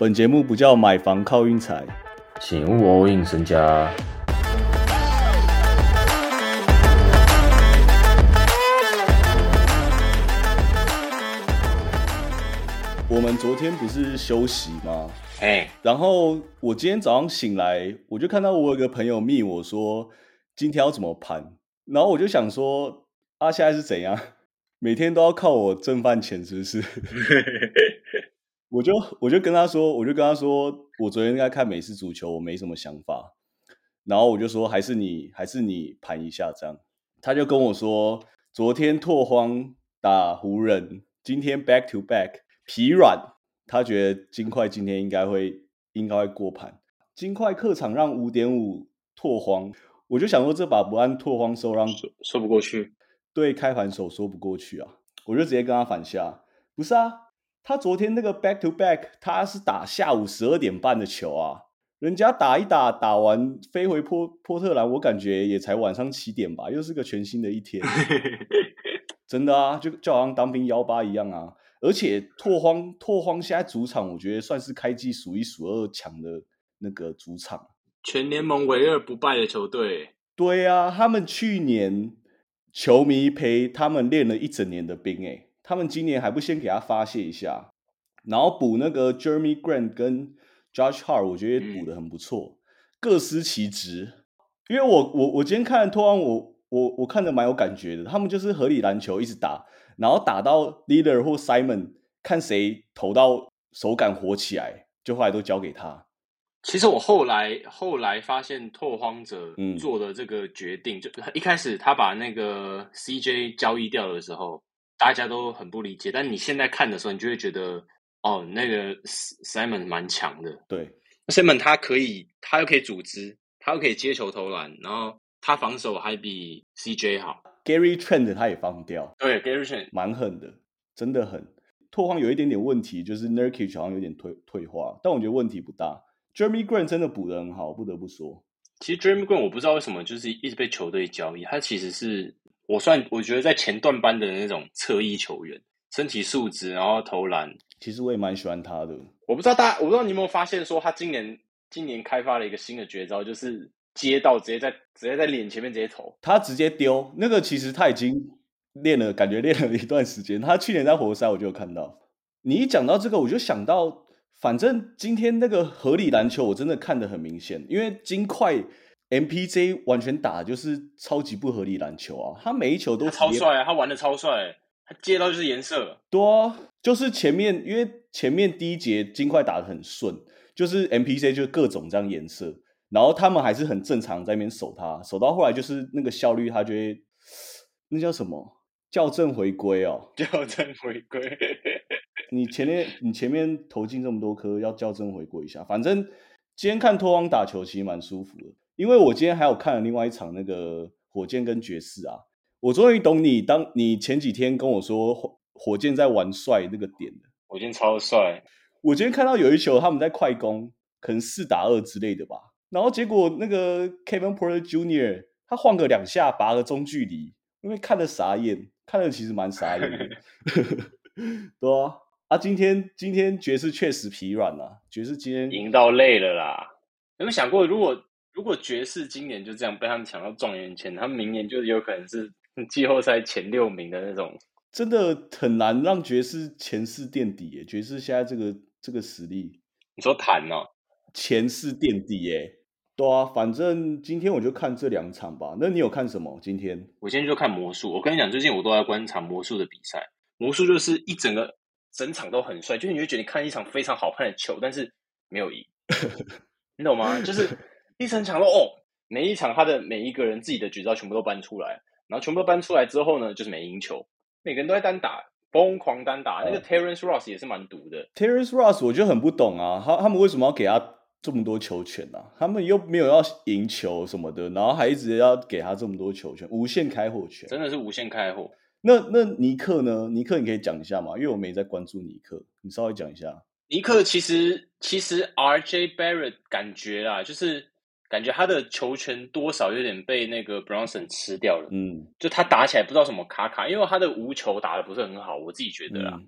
本节目不叫买房靠运财，请勿 all in 身家。我们昨天不是休息吗？哎，然后我今天早上醒来，我就看到我有个朋友密我说今天要怎么盘，然后我就想说啊，现在是怎样？每天都要靠我挣饭钱，是不是？我就我就跟他说，我就跟他说，我昨天在看美式足球，我没什么想法。然后我就说，还是你还是你盘一下这样。他就跟我说，昨天拓荒打湖人，今天 back to back 疲软，他觉得金块今天应该会应该会过盘。金块客场让五点五拓荒，我就想说这把不按拓荒收让说不过去，对开盘手说不过去啊，我就直接跟他反下，不是啊。他昨天那个 back to back，他是打下午十二点半的球啊，人家打一打，打完飞回波波特兰，我感觉也才晚上七点吧，又是个全新的一天，真的啊，就就好像当兵幺八一样啊。而且拓荒拓荒现在主场，我觉得算是开季数一数二强的那个主场，全联盟唯二不败的球队。对啊，他们去年球迷陪他们练了一整年的兵，哎。他们今年还不先给他发泄一下，然后补那个 Jeremy Grant 跟 Josh Hart，我觉得补的很不错，各司其职。因为我我我今天看托安，我我我看的蛮有感觉的。他们就是合理篮球一直打，然后打到 Leader 或 Simon，看谁投到手感火起来，就后来都交给他。其实我后来后来发现拓荒者做的这个决定，就一开始他把那个 CJ 交易掉的时候。大家都很不理解，但你现在看的时候，你就会觉得，哦，那个 Simon 蛮强的。对，Simon 他可以，他又可以组织，他又可以接球投篮，然后他防守还比 CJ 好。Gary Trent 他也放掉，对，Gary Trent 蛮狠的，真的很。拓荒有一点点问题，就是 Nurkic 好像有点退退化，但我觉得问题不大。Jeremy Grant 真的补的很好，不得不说。其实 Jeremy Grant 我不知道为什么就是一直被球队交易，他其实是。我算我觉得在前段班的那种侧翼球员，身体素质，然后投篮，其实我也蛮喜欢他的。我不知道大家，我不知道你有没有发现，说他今年今年开发了一个新的绝招，就是接到直接在直接在脸前面直接投，他直接丢那个，其实他已经练了，感觉练了一段时间。他去年在活塞我就有看到。你一讲到这个，我就想到，反正今天那个合理篮球，我真的看得很明显，因为金块。MPJ 完全打就是超级不合理篮球啊！他每一球都超帅啊，他玩的超帅，他接到就是颜色。对啊，就是前面因为前面第一节金块打的很顺，就是 MPJ 就各种这样颜色，然后他们还是很正常在那边守他，守到后来就是那个效率，他就会那叫什么校正回归哦，校正回归。你前面你前面投进这么多颗，要校正回归一下。反正今天看托邦打球其实蛮舒服的。因为我今天还有看了另外一场那个火箭跟爵士啊，我终于懂你当你前几天跟我说火火箭在玩帅那个点了。火箭超帅，我今天看到有一球他们在快攻，可能四打二之类的吧，然后结果那个 Kevin Porter Jr. 他晃个两下拔个中距离，因为看了傻眼，看了其实蛮傻眼的，对啊，啊今天今天爵士确实疲软了，爵士今天赢到累了啦，有没有想过如果？如果爵士今年就这样被他们抢到状元签，他们明年就有可能是季后赛前六名的那种，真的很难让爵士前四垫底耶。爵士现在这个这个实力，你说谈哦，前四垫底耶，对啊，反正今天我就看这两场吧。那你有看什么？今天我今天就看魔术。我跟你讲，最近我都在观察魔术的比赛。魔术就是一整个整场都很帅，就是你会觉得你看一场非常好看的球，但是没有赢，你懂吗？就是。一层强说哦，每一场他的每一个人自己的绝招全部都搬出来，然后全部都搬出来之后呢，就是没赢球，每个人都在单打，疯狂单打。那个 Terence Ross 也是蛮毒的。Terence Ross 我就很不懂啊，他他们为什么要给他这么多球权呢？他们又没有要赢球什么的，然后还一直要给他这么多球权，无限开火权，真的是无限开火。那那尼克呢？尼克你可以讲一下吗？因为我没在关注尼克，你稍微讲一下。尼克其实其实 RJ Barrett 感觉啊，就是。感觉他的球权多少有点被那个 Bronson 吃掉了，嗯，就他打起来不知道什么卡卡，因为他的无球打的不是很好，我自己觉得啊，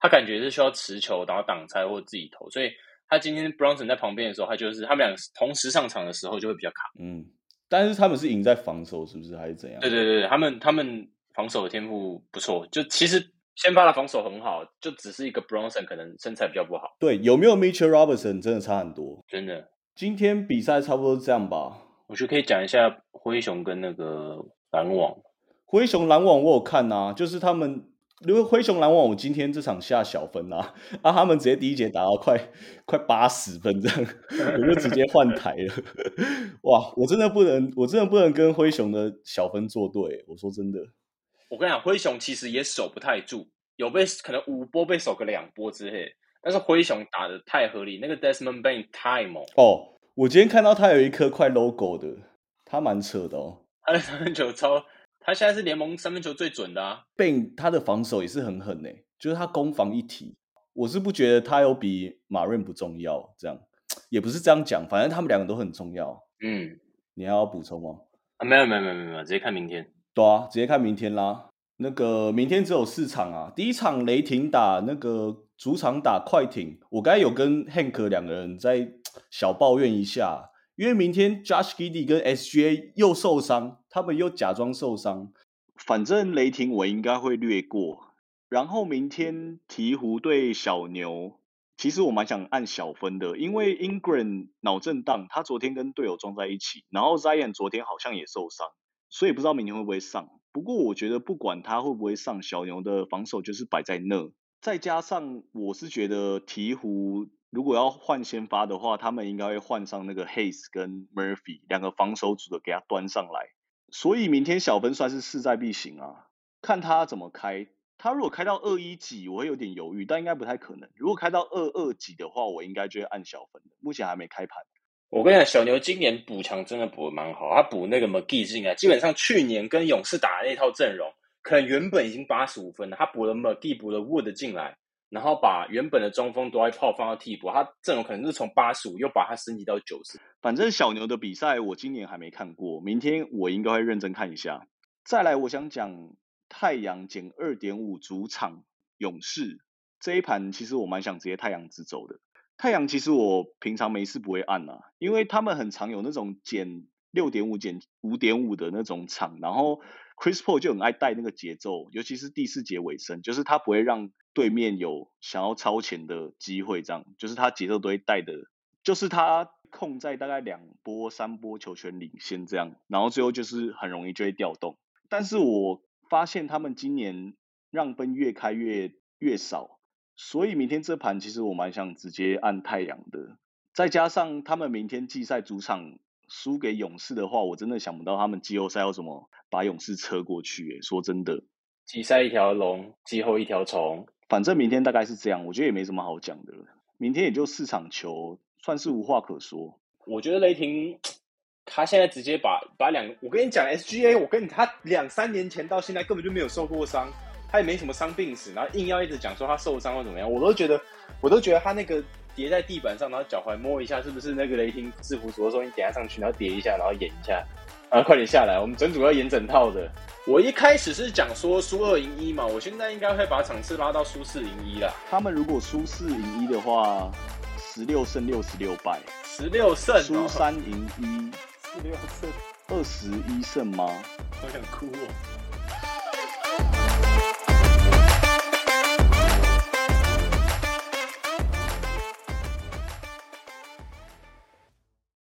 他感觉是需要持球然后挡拆或自己投，所以他今天 Bronson 在旁边的时候，他就是他们俩同时上场的时候就会比较卡。嗯，但是他们是赢在防守，是不是还是怎样？对对对，他们他们防守的天赋不错，就其实先发的防守很好，就只是一个 Bronson 可能身材比较不好。对，有没有 Mitchell Robinson 真的差很多，真的。今天比赛差不多是这样吧。我觉得可以讲一下灰熊跟那个篮网。灰熊篮网我有看啊，就是他们。因为灰熊篮网，我今天这场下小分啊，啊，他们直接第一节打到快快八十分这样，我就直接换台了。哇，我真的不能，我真的不能跟灰熊的小分作对。我说真的，我跟你讲，灰熊其实也守不太住，有被可能五波被守个两波之类，但是灰熊打的太合理，那个 Desmond Bain 太猛哦。我今天看到他有一颗快 logo 的，他蛮扯的哦，他的三分球超。他现在是联盟三分球最准的啊，Ben 他的防守也是很狠诶，就是他攻防一体，我是不觉得他有比马润不重要，这样也不是这样讲，反正他们两个都很重要。嗯，你还要补充吗？啊，没有没有没有没有，直接看明天。对啊，直接看明天啦。那个明天只有四场啊，第一场雷霆打那个主场打快艇，我刚才有跟 Hank 两个人在 小抱怨一下。因为明天 Josh g i d d y 跟 SGA 又受伤，他们又假装受伤。反正雷霆我应该会略过。然后明天鹈鹕对小牛，其实我蛮想按小分的，因为 Ingram 脑震荡，他昨天跟队友撞在一起，然后 Zion 昨天好像也受伤，所以不知道明天会不会上。不过我觉得不管他会不会上，小牛的防守就是摆在那。再加上我是觉得鹈鹕。如果要换先发的话，他们应该会换上那个 Hayes 跟 Murphy 两个防守组的给他端上来，所以明天小分算是势在必行啊，看他怎么开。他如果开到二一几，我会有点犹豫，但应该不太可能。如果开到二二几的话，我应该就会按小分。目前还没开盘。我跟你讲，小牛今年补强真的补的蛮好，他补那个 McGee 进来，基本上去年跟勇士打的那套阵容，可能原本已经八十五分了，他补了 McGee，补了 Wood 进来。然后把原本的中锋多埃炮放到替补，他阵容可能是从八十五又把他升级到九十。反正小牛的比赛我今年还没看过，明天我应该会认真看一下。再来，我想讲太阳减二点五主场勇士这一盘，其实我蛮想直接太阳直走的。太阳其实我平常没事不会按啊，因为他们很常有那种减六点五减五点五的那种场，然后。Chris Paul 就很爱带那个节奏，尤其是第四节尾声，就是他不会让对面有想要超前的机会，这样就是他节奏都会带的，就是他控在大概两波三波球权领先这样，然后最后就是很容易就会调动。但是我发现他们今年让分越开越越少，所以明天这盘其实我蛮想直接按太阳的，再加上他们明天季赛主场。输给勇士的话，我真的想不到他们季后赛要怎么把勇士车过去。说真的，季赛一条龙，季后一条虫。反正明天大概是这样，我觉得也没什么好讲的了。明天也就四场球，算是无话可说。我觉得雷霆他现在直接把把两，我跟你讲，SGA，我跟你他两三年前到现在根本就没有受过伤，他也没什么伤病史，然后硬要一直讲说他受伤或怎么样，我都觉得，我都觉得他那个。叠在地板上，然后脚踝摸一下，是不是那个雷霆制服组的时候你点上去，然后叠一下，然后演一下，然后快点下来。我们整组要演整套的。我一开始是讲说输二赢一嘛，我现在应该会把场次拉到输四赢一了。他们如果输四赢一的话，十六胜六十六败，十六胜输三赢一，十六胜二十一胜吗？好想哭哦。